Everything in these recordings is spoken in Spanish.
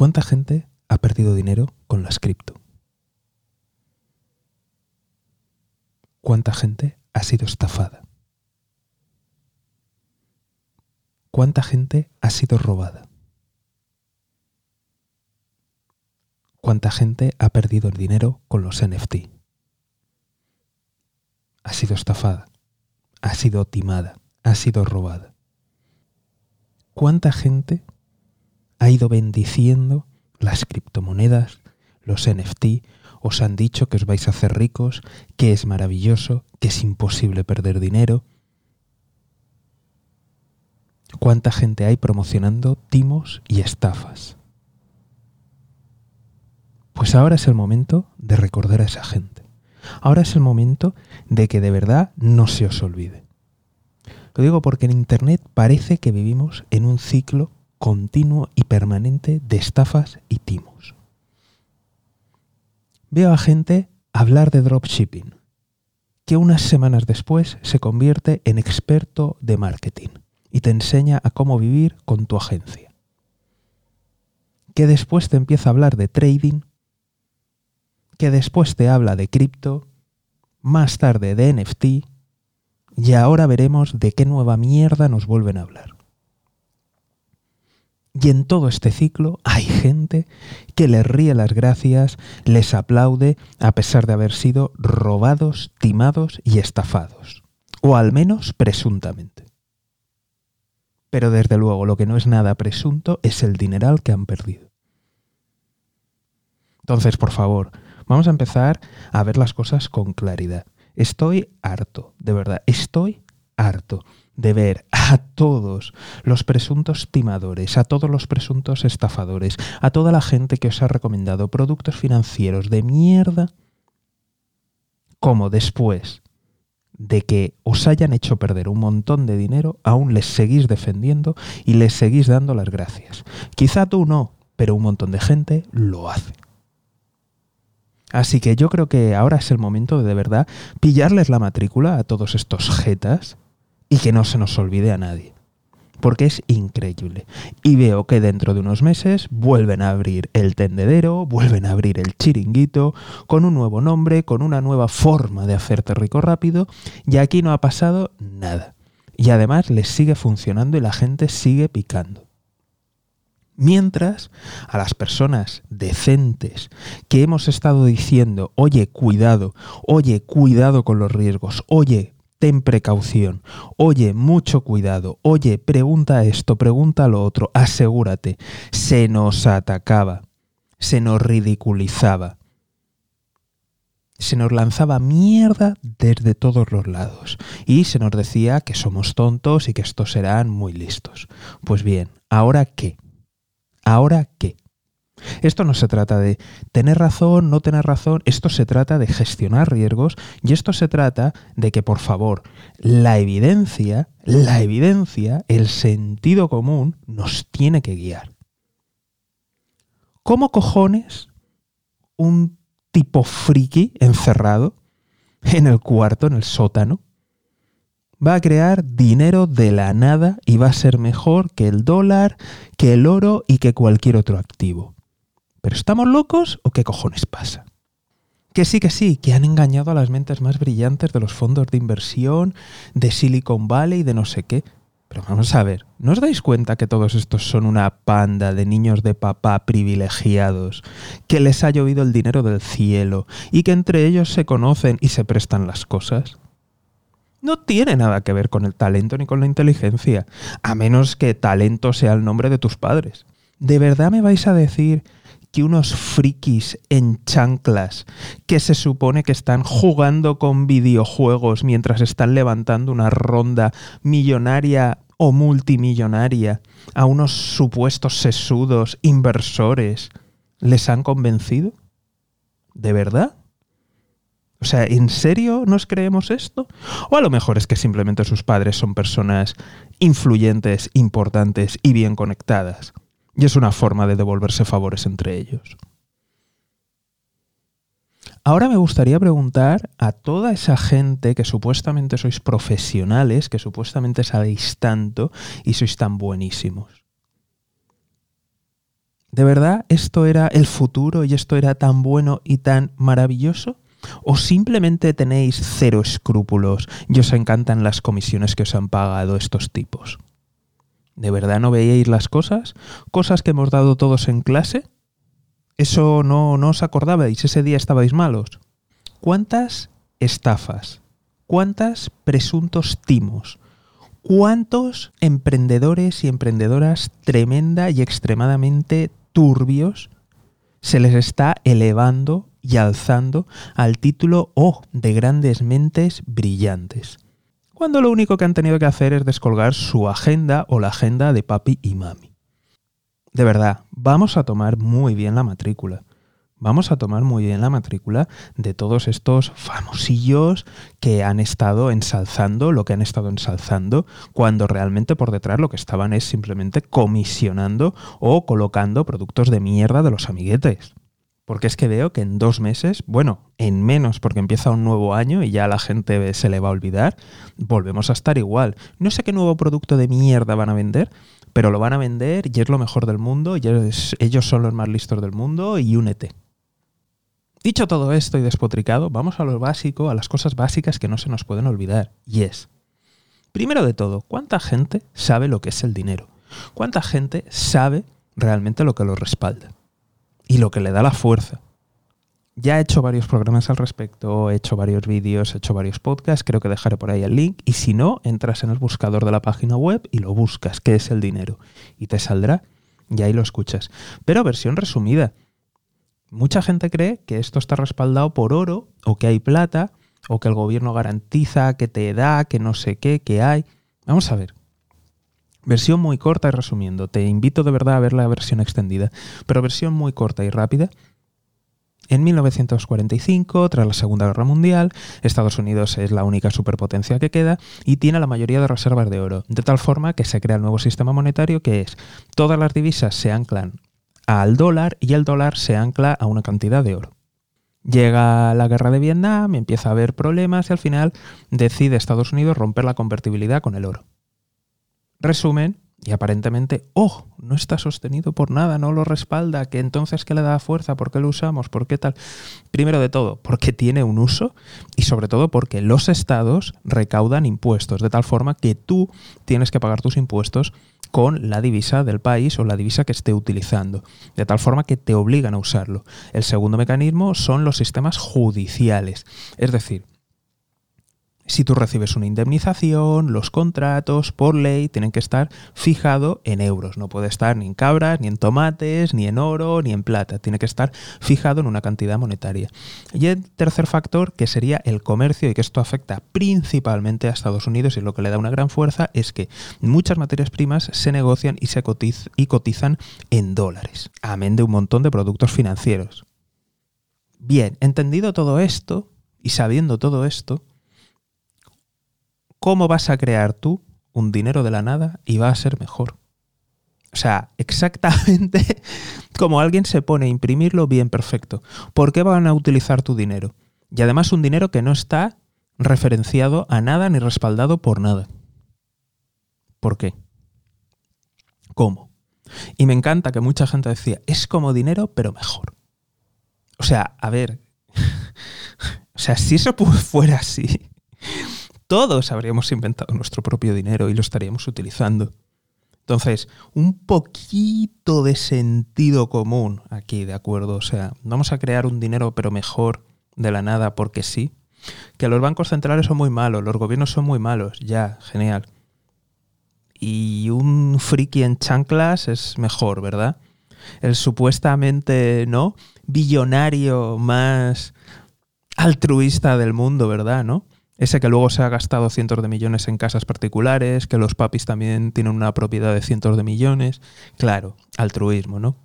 ¿Cuánta gente ha perdido dinero con las cripto? ¿Cuánta gente ha sido estafada? ¿Cuánta gente ha sido robada? ¿Cuánta gente ha perdido el dinero con los NFT? Ha sido estafada, ha sido timada, ha sido robada. ¿Cuánta gente ha ido bendiciendo las criptomonedas, los NFT, os han dicho que os vais a hacer ricos, que es maravilloso, que es imposible perder dinero? ¿Cuánta gente hay promocionando timos y estafas? Pues ahora es el momento de recordar a esa gente. Ahora es el momento de que de verdad no se os olvide. Lo digo porque en Internet parece que vivimos en un ciclo continuo y permanente de estafas y timos. Veo a gente hablar de dropshipping, que unas semanas después se convierte en experto de marketing y te enseña a cómo vivir con tu agencia. Que después te empieza a hablar de trading, que después te habla de cripto, más tarde de NFT, y ahora veremos de qué nueva mierda nos vuelven a hablar. Y en todo este ciclo hay gente que les ríe las gracias, les aplaude a pesar de haber sido robados, timados y estafados. O al menos presuntamente. Pero desde luego lo que no es nada presunto es el dineral que han perdido. Entonces, por favor, vamos a empezar a ver las cosas con claridad. Estoy harto, de verdad, estoy harto de ver a todos los presuntos timadores, a todos los presuntos estafadores, a toda la gente que os ha recomendado productos financieros de mierda, como después de que os hayan hecho perder un montón de dinero, aún les seguís defendiendo y les seguís dando las gracias. Quizá tú no, pero un montón de gente lo hace. Así que yo creo que ahora es el momento de de verdad pillarles la matrícula a todos estos jetas y que no se nos olvide a nadie. Porque es increíble. Y veo que dentro de unos meses vuelven a abrir el tendedero, vuelven a abrir el chiringuito, con un nuevo nombre, con una nueva forma de hacerte rico rápido, y aquí no ha pasado nada. Y además les sigue funcionando y la gente sigue picando. Mientras a las personas decentes que hemos estado diciendo, oye, cuidado, oye, cuidado con los riesgos, oye, ten precaución, oye, mucho cuidado, oye, pregunta esto, pregunta lo otro, asegúrate, se nos atacaba, se nos ridiculizaba, se nos lanzaba mierda desde todos los lados. Y se nos decía que somos tontos y que estos serán muy listos. Pues bien, ¿ahora qué? ¿Ahora qué? Esto no se trata de tener razón, no tener razón, esto se trata de gestionar riesgos y esto se trata de que, por favor, la evidencia, la evidencia, el sentido común nos tiene que guiar. ¿Cómo cojones un tipo friki encerrado en el cuarto, en el sótano, va a crear dinero de la nada y va a ser mejor que el dólar, que el oro y que cualquier otro activo? ¿Pero estamos locos o qué cojones pasa? Que sí, que sí, que han engañado a las mentes más brillantes de los fondos de inversión, de Silicon Valley, de no sé qué. Pero vamos a ver, ¿no os dais cuenta que todos estos son una panda de niños de papá privilegiados, que les ha llovido el dinero del cielo y que entre ellos se conocen y se prestan las cosas? No tiene nada que ver con el talento ni con la inteligencia, a menos que talento sea el nombre de tus padres. ¿De verdad me vais a decir que unos frikis en chanclas que se supone que están jugando con videojuegos mientras están levantando una ronda millonaria o multimillonaria a unos supuestos sesudos inversores les han convencido? ¿De verdad? O sea, ¿en serio nos creemos esto? O a lo mejor es que simplemente sus padres son personas influyentes, importantes y bien conectadas. Y es una forma de devolverse favores entre ellos. Ahora me gustaría preguntar a toda esa gente que supuestamente sois profesionales, que supuestamente sabéis tanto y sois tan buenísimos. ¿De verdad esto era el futuro y esto era tan bueno y tan maravilloso? ¿O simplemente tenéis cero escrúpulos y os encantan las comisiones que os han pagado estos tipos? ¿De verdad no veíais las cosas? ¿Cosas que hemos dado todos en clase? ¿Eso no, no os acordabais? ¿Ese día estabais malos? ¿Cuántas estafas? ¿Cuántas presuntos timos? ¿Cuántos emprendedores y emprendedoras tremenda y extremadamente turbios se les está elevando y alzando al título O oh, de grandes mentes brillantes? Cuando lo único que han tenido que hacer es descolgar su agenda o la agenda de papi y mami. De verdad, vamos a tomar muy bien la matrícula vamos a tomar muy bien la matrícula de todos estos famosillos que han estado ensalzando lo que han estado ensalzando, cuando realmente por detrás lo que estaban es simplemente comisionando o colocando productos de mierda de los amiguetes. Porque es que veo que en dos meses, bueno, en menos porque empieza un nuevo año y ya la gente se le va a olvidar, volvemos a estar igual. No sé qué nuevo producto de mierda van a vender, pero lo van a vender y es lo mejor del mundo, y ellos son los más listos del mundo y únete. Dicho todo esto y despotricado, vamos a lo básico, a las cosas básicas que no se nos pueden olvidar. Y es, primero de todo, ¿cuánta gente sabe lo que es el dinero? ¿Cuánta gente sabe realmente lo que lo respalda? Y lo que le da la fuerza. Ya he hecho varios programas al respecto, he hecho varios vídeos, he hecho varios podcasts, creo que dejaré por ahí el link. Y si no, entras en el buscador de la página web y lo buscas, qué es el dinero. Y te saldrá y ahí lo escuchas. Pero versión resumida. Mucha gente cree que esto está respaldado por oro o que hay plata o que el gobierno garantiza, que te da, que no sé qué, que hay. Vamos a ver. Versión muy corta y resumiendo. Te invito de verdad a ver la versión extendida, pero versión muy corta y rápida. En 1945, tras la Segunda Guerra Mundial, Estados Unidos es la única superpotencia que queda y tiene la mayoría de reservas de oro, de tal forma que se crea el nuevo sistema monetario que es todas las divisas se anclan al dólar y el dólar se ancla a una cantidad de oro. Llega la guerra de Vietnam, empieza a haber problemas y al final decide Estados Unidos romper la convertibilidad con el oro. Resumen, y aparentemente, oh, no está sostenido por nada, no lo respalda, que entonces ¿qué le da fuerza? ¿Por qué lo usamos? ¿Por qué tal? Primero de todo, porque tiene un uso y sobre todo porque los estados recaudan impuestos, de tal forma que tú tienes que pagar tus impuestos con la divisa del país o la divisa que esté utilizando, de tal forma que te obligan a usarlo. El segundo mecanismo son los sistemas judiciales, es decir, si tú recibes una indemnización, los contratos por ley tienen que estar fijados en euros. No puede estar ni en cabras, ni en tomates, ni en oro, ni en plata. Tiene que estar fijado en una cantidad monetaria. Y el tercer factor, que sería el comercio y que esto afecta principalmente a Estados Unidos y lo que le da una gran fuerza es que muchas materias primas se negocian y se y cotizan en dólares. Amén de un montón de productos financieros. Bien, entendido todo esto y sabiendo todo esto, ¿cómo vas a crear tú un dinero de la nada y va a ser mejor? O sea, exactamente como alguien se pone a imprimirlo bien perfecto. ¿Por qué van a utilizar tu dinero? Y además un dinero que no está referenciado a nada ni respaldado por nada. ¿Por qué? ¿Cómo? Y me encanta que mucha gente decía, es como dinero, pero mejor. O sea, a ver, o sea, si eso fuera así, todos habríamos inventado nuestro propio dinero y lo estaríamos utilizando. Entonces, un poquito de sentido común aquí, ¿de acuerdo? O sea, vamos a crear un dinero pero mejor de la nada porque sí. Que los bancos centrales son muy malos, los gobiernos son muy malos, ya, genial. Y un friki en chanclas es mejor, ¿verdad? El supuestamente, ¿no? Billonario más altruista del mundo, ¿verdad? ¿No? Ese que luego se ha gastado cientos de millones en casas particulares, que los papis también tienen una propiedad de cientos de millones. Claro, altruismo, ¿no?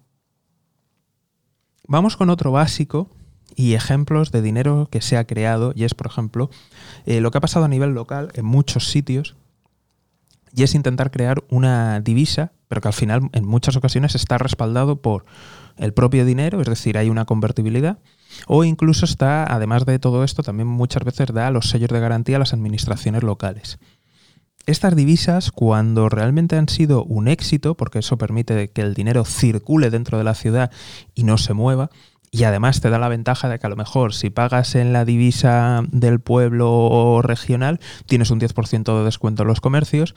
Vamos con otro básico y ejemplos de dinero que se ha creado, y es, por ejemplo, eh, lo que ha pasado a nivel local en muchos sitios, y es intentar crear una divisa, pero que al final en muchas ocasiones está respaldado por el propio dinero, es decir, hay una convertibilidad, o incluso está, además de todo esto, también muchas veces da los sellos de garantía a las administraciones locales. estas divisas, cuando realmente han sido un éxito, porque eso permite que el dinero circule dentro de la ciudad y no se mueva, y además te da la ventaja de que a lo mejor si pagas en la divisa del pueblo regional, tienes un 10% de descuento en los comercios,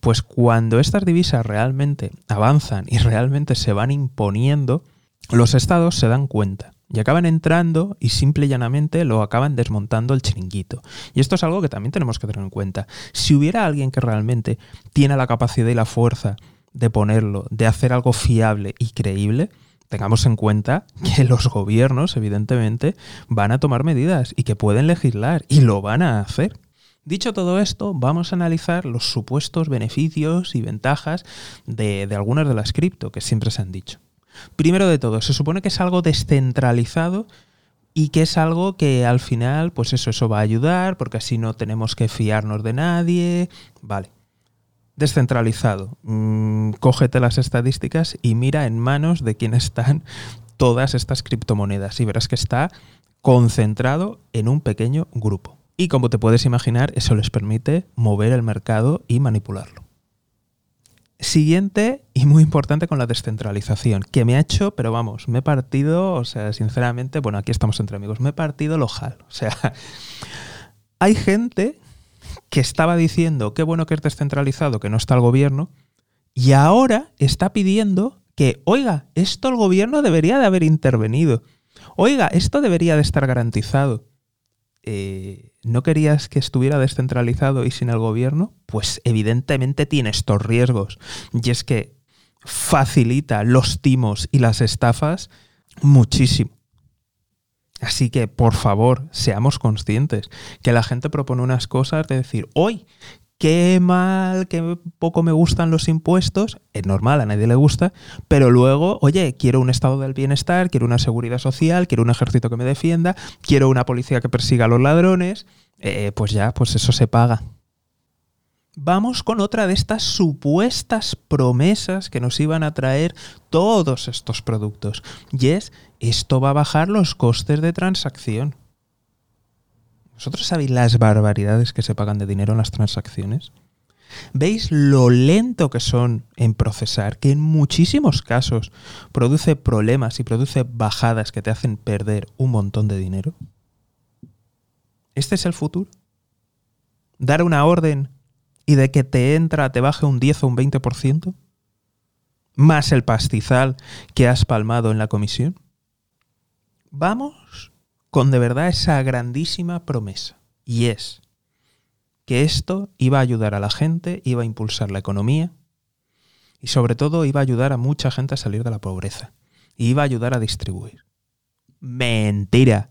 pues cuando estas divisas realmente avanzan y realmente se van imponiendo, los estados se dan cuenta y acaban entrando y simple y llanamente lo acaban desmontando el chiringuito. Y esto es algo que también tenemos que tener en cuenta. Si hubiera alguien que realmente tiene la capacidad y la fuerza de ponerlo, de hacer algo fiable y creíble, tengamos en cuenta que los gobiernos, evidentemente, van a tomar medidas y que pueden legislar y lo van a hacer. Dicho todo esto, vamos a analizar los supuestos beneficios y ventajas de, de algunas de las cripto que siempre se han dicho. Primero de todo, se supone que es algo descentralizado y que es algo que al final, pues eso, eso va a ayudar, porque así no tenemos que fiarnos de nadie. Vale. Descentralizado. Mm, cógete las estadísticas y mira en manos de quién están todas estas criptomonedas y verás que está concentrado en un pequeño grupo. Y como te puedes imaginar, eso les permite mover el mercado y manipularlo. Siguiente y muy importante con la descentralización, que me ha hecho, pero vamos, me he partido, o sea, sinceramente, bueno, aquí estamos entre amigos, me he partido el ojal. O sea, hay gente que estaba diciendo qué bueno que es descentralizado, que no está el gobierno, y ahora está pidiendo que, oiga, esto el gobierno debería de haber intervenido. Oiga, esto debería de estar garantizado. Eh, ¿no querías que estuviera descentralizado y sin el gobierno? Pues evidentemente tiene estos riesgos. Y es que facilita los timos y las estafas muchísimo. Así que, por favor, seamos conscientes que la gente propone unas cosas de decir, hoy qué mal, qué poco me gustan los impuestos, es normal, a nadie le gusta, pero luego, oye, quiero un estado del bienestar, quiero una seguridad social, quiero un ejército que me defienda, quiero una policía que persiga a los ladrones, eh, pues ya, pues eso se paga. Vamos con otra de estas supuestas promesas que nos iban a traer todos estos productos. Y es, esto va a bajar los costes de transacción. ¿Vosotros sabéis las barbaridades que se pagan de dinero en las transacciones? ¿Veis lo lento que son en procesar? Que en muchísimos casos produce problemas y produce bajadas que te hacen perder un montón de dinero. ¿Este es el futuro? ¿Dar una orden y de que te entra te baje un 10 o un 20%? ¿Más el pastizal que has palmado en la comisión? Vamos con de verdad esa grandísima promesa. Y es que esto iba a ayudar a la gente, iba a impulsar la economía y sobre todo iba a ayudar a mucha gente a salir de la pobreza. Y iba a ayudar a distribuir. Mentira.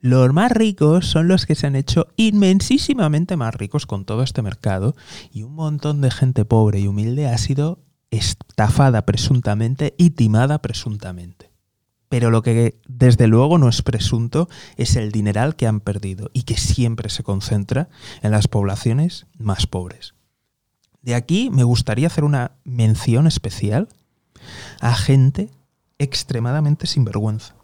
Los más ricos son los que se han hecho inmensísimamente más ricos con todo este mercado y un montón de gente pobre y humilde ha sido estafada presuntamente y timada presuntamente pero lo que desde luego no es presunto es el dineral que han perdido y que siempre se concentra en las poblaciones más pobres. De aquí me gustaría hacer una mención especial a gente extremadamente sinvergüenza.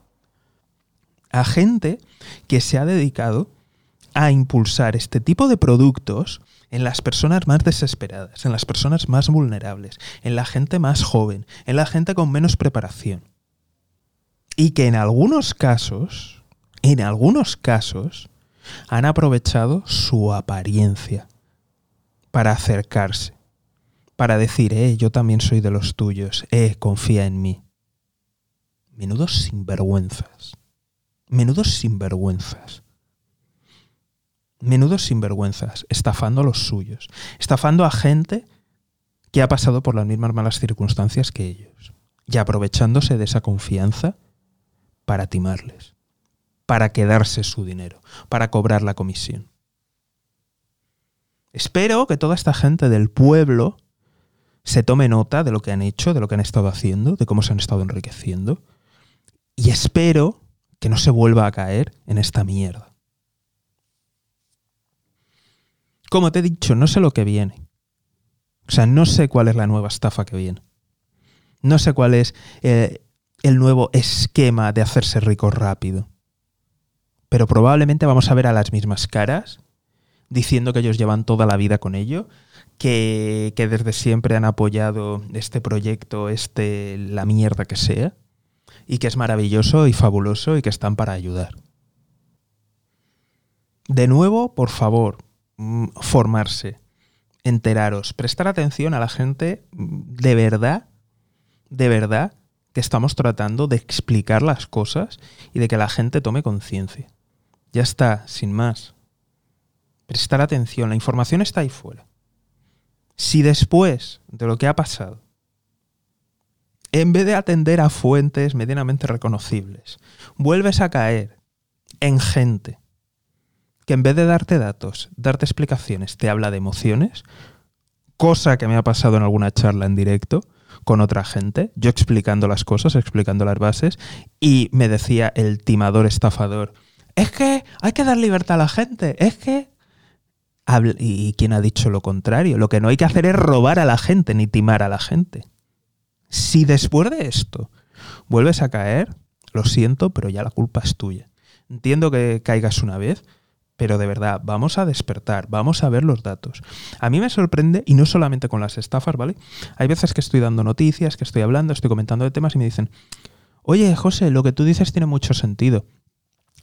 A gente que se ha dedicado a impulsar este tipo de productos en las personas más desesperadas, en las personas más vulnerables, en la gente más joven, en la gente con menos preparación y que en algunos casos, en algunos casos, han aprovechado su apariencia para acercarse, para decir, eh, yo también soy de los tuyos, eh, confía en mí. Menudos sinvergüenzas. Menudos sinvergüenzas. Menudos sinvergüenzas, estafando a los suyos, estafando a gente que ha pasado por las mismas malas circunstancias que ellos, y aprovechándose de esa confianza para timarles, para quedarse su dinero, para cobrar la comisión. Espero que toda esta gente del pueblo se tome nota de lo que han hecho, de lo que han estado haciendo, de cómo se han estado enriqueciendo. Y espero que no se vuelva a caer en esta mierda. Como te he dicho, no sé lo que viene. O sea, no sé cuál es la nueva estafa que viene. No sé cuál es eh, el nuevo esquema de hacerse rico rápido. Pero probablemente vamos a ver a las mismas caras diciendo que ellos llevan toda la vida con ello, que, que desde siempre han apoyado este proyecto, este, la mierda que sea, y que es maravilloso y fabuloso y que están para ayudar. De nuevo, por favor, mm, formarse, enteraros, prestar atención a la gente mm, de verdad, de verdad, que estamos tratando de explicar las cosas y de que la gente tome conciencia. Ya está, sin más. Prestar atención, la información está ahí fuera. Si después de lo que ha pasado, en vez de atender a fuentes medianamente reconocibles, vuelves a caer en gente que en vez de darte datos, darte explicaciones, te habla de emociones, cosa que me ha pasado en alguna charla en directo con otra gente, yo explicando las cosas, explicando las bases, y me decía el timador estafador, es que hay que dar libertad a la gente, es que... ¿Y quién ha dicho lo contrario? Lo que no hay que hacer es robar a la gente ni timar a la gente. Si después de esto vuelves a caer, lo siento, pero ya la culpa es tuya. Entiendo que caigas una vez, pero de verdad, vamos a despertar, vamos a ver los datos. A mí me sorprende, y no solamente con las estafas, ¿vale? Hay veces que estoy dando noticias, que estoy hablando, estoy comentando de temas y me dicen, oye, José, lo que tú dices tiene mucho sentido,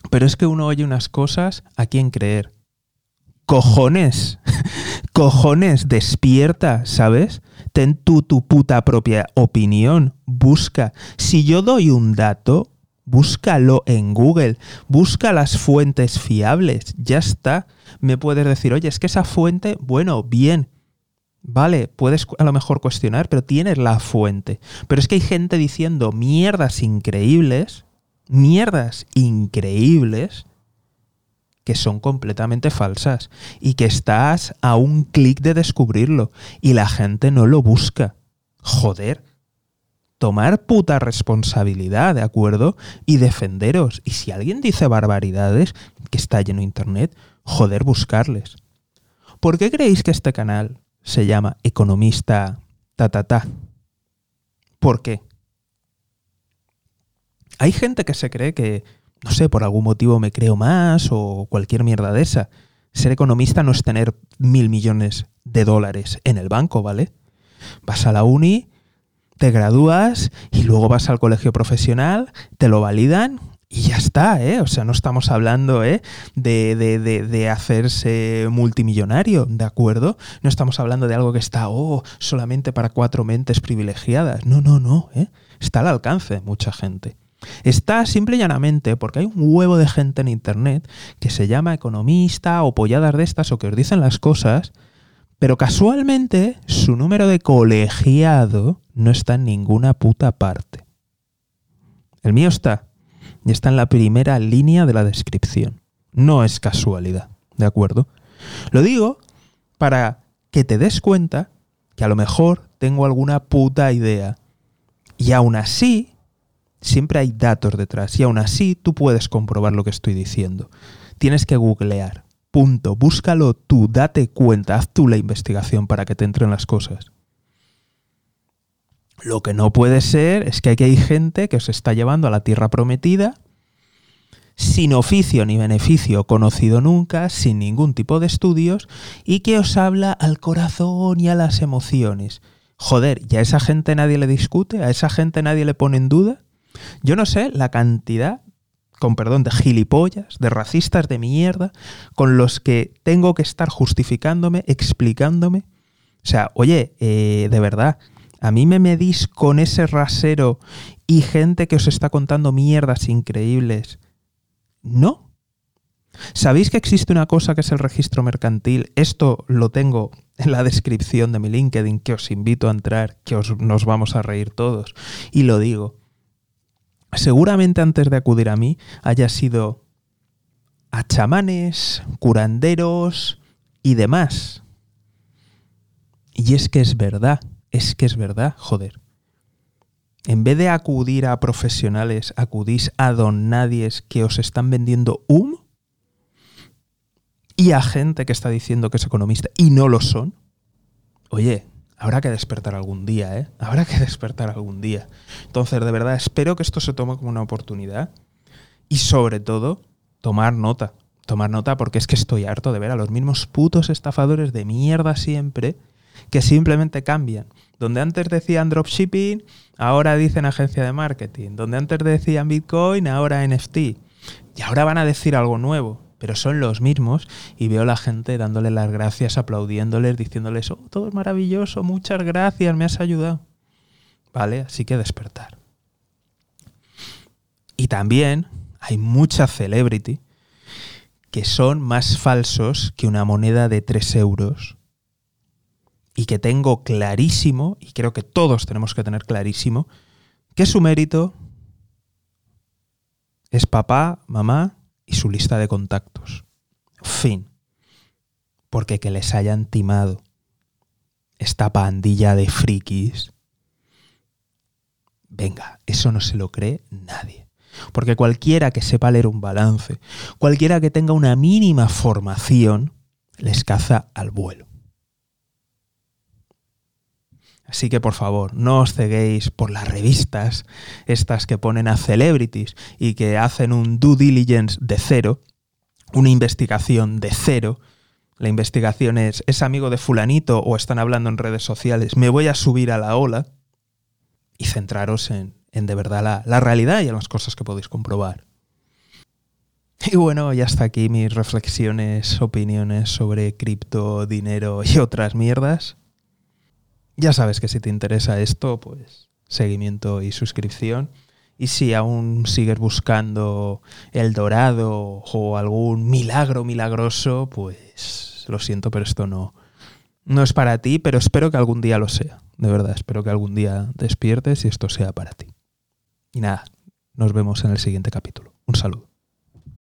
pero es que uno oye unas cosas a quién creer. Cojones, cojones, despierta, ¿sabes? Ten tú tu puta propia opinión, busca. Si yo doy un dato, búscalo en Google, busca las fuentes fiables, ya está. Me puedes decir, oye, es que esa fuente, bueno, bien, vale, puedes a lo mejor cuestionar, pero tienes la fuente. Pero es que hay gente diciendo mierdas increíbles, mierdas increíbles, que son completamente falsas y que estás a un clic de descubrirlo y la gente no lo busca. Joder tomar puta responsabilidad, ¿de acuerdo? Y defenderos. Y si alguien dice barbaridades, que está lleno internet, joder, buscarles. ¿Por qué creéis que este canal se llama Economista ta ta ta? ¿Por qué? Hay gente que se cree que, no sé, por algún motivo me creo más o cualquier mierda de esa. Ser economista no es tener mil millones de dólares en el banco, ¿vale? Vas a la uni, te gradúas y luego vas al colegio profesional, te lo validan y ya está, ¿eh? O sea, no estamos hablando ¿eh? de, de, hacerse multimillonario, ¿de acuerdo? No estamos hablando de algo que está, oh, solamente para cuatro mentes privilegiadas. No, no, no, ¿eh? Está al alcance de mucha gente. Está simple y llanamente porque hay un huevo de gente en Internet que se llama economista o polladas de estas o que os dicen las cosas pero casualmente su número de colegiado no está en ninguna puta parte. El mío está. Y está en la primera línea de la descripción. No es casualidad, ¿de acuerdo? Lo digo para que te des cuenta que a lo mejor tengo alguna puta idea. Y aún así, siempre hay datos detrás. Y aún así tú puedes comprobar lo que estoy diciendo. Tienes que googlear. Punto. Búscalo tú, date cuenta, haz tú la investigación para que te entren las cosas. Lo que no puede ser es que aquí hay gente que os está llevando a la tierra prometida sin oficio ni beneficio conocido nunca, sin ningún tipo de estudios, y que os habla al corazón y a las emociones. Joder, ¿y a esa gente nadie le discute? ¿A esa gente nadie le pone en duda? Yo no sé la cantidad con perdón, de gilipollas, de racistas de mierda, con los que tengo que estar justificándome, explicándome. O sea, oye, eh, de verdad, a mí me medís con ese rasero y gente que os está contando mierdas increíbles. No. ¿Sabéis que existe una cosa que es el registro mercantil? Esto lo tengo en la descripción de mi LinkedIn, que os invito a entrar, que os, nos vamos a reír todos. Y lo digo seguramente antes de acudir a mí haya sido a chamanes, curanderos y demás. Y es que es verdad, es que es verdad, joder. En vez de acudir a profesionales, acudís a don nadies que os están vendiendo un y a gente que está diciendo que es economista y no lo son. Oye, habrá que despertar algún día, ¿eh? Habrá que despertar algún día. Entonces, de verdad, espero que esto se tome como una oportunidad y sobre todo, tomar nota. Tomar nota porque es que estoy harto de ver a los mismos putos estafadores de mierda siempre que simplemente cambian. Donde antes decían dropshipping, ahora dicen agencia de marketing. Donde antes decían Bitcoin, ahora NFT. Y ahora van a decir algo nuevo, pero son los mismos y veo la gente dándole las gracias, aplaudiéndoles, diciéndoles, oh, todo es maravilloso, muchas gracias, me has ayudado. ¿Vale? Así que despertar. Y también hay mucha celebrity que son más falsos que una moneda de 3 euros y que tengo clarísimo, y creo que todos tenemos que tener clarísimo, que su mérito es papá, mamá y su lista de contactos. Fin. Porque que les hayan timado esta pandilla de frikis, venga, eso no se lo cree nadie. Porque cualquiera que sepa leer un balance, cualquiera que tenga una mínima formación, les caza al vuelo. Así que por favor, no os ceguéis por las revistas, estas que ponen a celebrities y que hacen un due diligence de cero, una investigación de cero. La investigación es, ¿es amigo de fulanito o están hablando en redes sociales? Me voy a subir a la ola y centraros en, en de verdad la, la realidad y en las cosas que podéis comprobar. Y bueno, ya hasta aquí mis reflexiones, opiniones sobre cripto, dinero y otras mierdas. Ya sabes que si te interesa esto, pues seguimiento y suscripción. Y si aún sigues buscando el dorado o algún milagro milagroso, pues lo siento, pero esto no, no es para ti, pero espero que algún día lo sea. De verdad, espero que algún día despiertes y esto sea para ti. Y nada, nos vemos en el siguiente capítulo. Un saludo.